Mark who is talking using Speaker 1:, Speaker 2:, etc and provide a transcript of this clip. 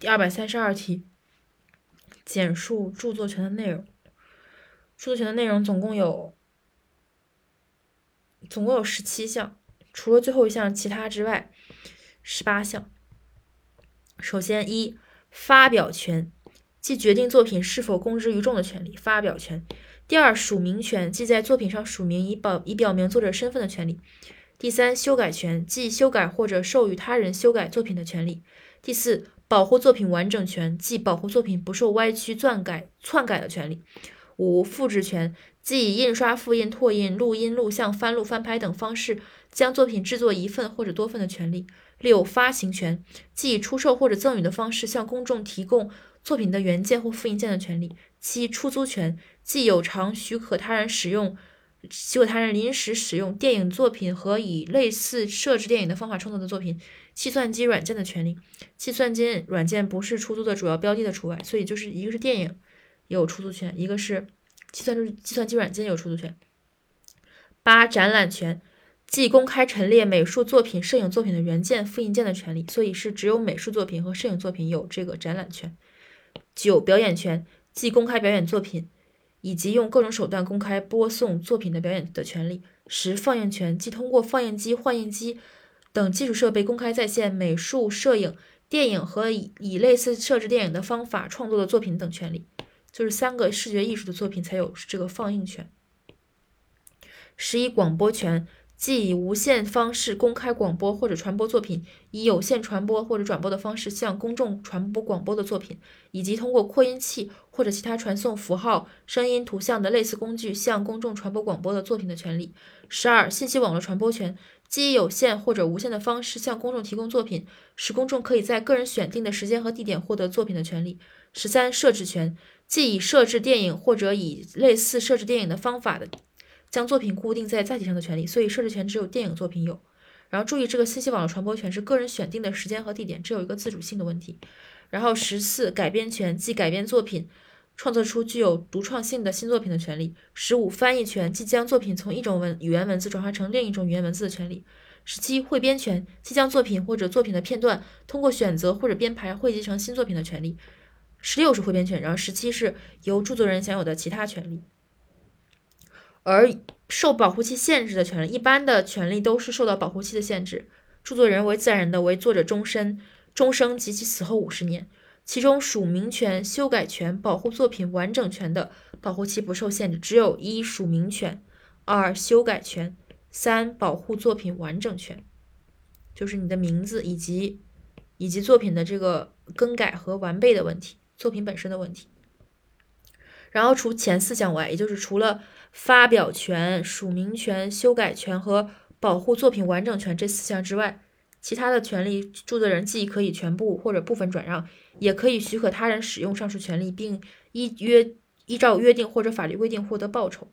Speaker 1: 第二百三十二题，简述著作权的内容。著作权的内容总共有总共有十七项，除了最后一项其他之外，十八项。首先，一发表权，即决定作品是否公之于众的权利，发表权。第二，署名权，即在作品上署名以表以表明作者身份的权利。第三，修改权，即修改或者授予他人修改作品的权利。第四，保护作品完整权，即保护作品不受歪曲、篡改、篡改的权利。五、复制权，即以印刷、复印、拓印、录音、录像、翻录、翻拍等方式将作品制作一份或者多份的权利。六、发行权，即以出售或者赠与的方式向公众提供作品的原件或复印件的权利。七、出租权，即有偿许可他人使用、许可他人临时使用电影作品和以类似设置电影的方法创作的作品、计算机软件的权利。计算机软件不是出租的主要标的的除外，所以就是一个是电影有出租权，一个是计算计算机软件有出租权。八、展览权。即公开陈列美术作品、摄影作品的原件、复印件的权利，所以是只有美术作品和摄影作品有这个展览权。九、表演权，即公开表演作品以及用各种手段公开播送作品的表演的权利。十、放映权，即通过放映机、幻影机等技术设备公开在线美术、摄影、电影和以以类似设置电影的方法创作的作品等权利，就是三个视觉艺术的作品才有这个放映权。十一、广播权。即以无线方式公开广播或者传播作品，以有线传播或者转播的方式向公众传播广播的作品，以及通过扩音器或者其他传送符号、声音、图像的类似工具向公众传播广播的作品的权利。十二、信息网络传播权，即以有线或者无线的方式向公众提供作品，使公众可以在个人选定的时间和地点获得作品的权利。十三、设置权，即以设置电影或者以类似设置电影的方法的。将作品固定在载体上的权利，所以设置权只有电影作品有。然后注意，这个信息网络传播权是个人选定的时间和地点，这有一个自主性的问题。然后十四，改编权即改编作品，创作出具有独创性的新作品的权利。十五，翻译权即将作品从一种文语言文字转化成另一种语言文字的权利。十七，汇编权即将作品或者作品的片段通过选择或者编排汇集成新作品的权利。十六是汇编权，然后十七是由著作人享有的其他权利。而受保护期限制的权利，一般的权利都是受到保护期的限制。著作人为自然人的，为作者终身、终生及其死后五十年。其中署名权、修改权、保护作品完整权的保护期不受限制，只有一署名权、二修改权、三保护作品完整权，就是你的名字以及以及作品的这个更改和完备的问题，作品本身的问题。然后除前四项外，也就是除了发表权、署名权、修改权和保护作品完整权这四项之外，其他的权利，著作人既可以全部或者部分转让，也可以许可他人使用上述权利，并依约依照约定或者法律规定获得报酬。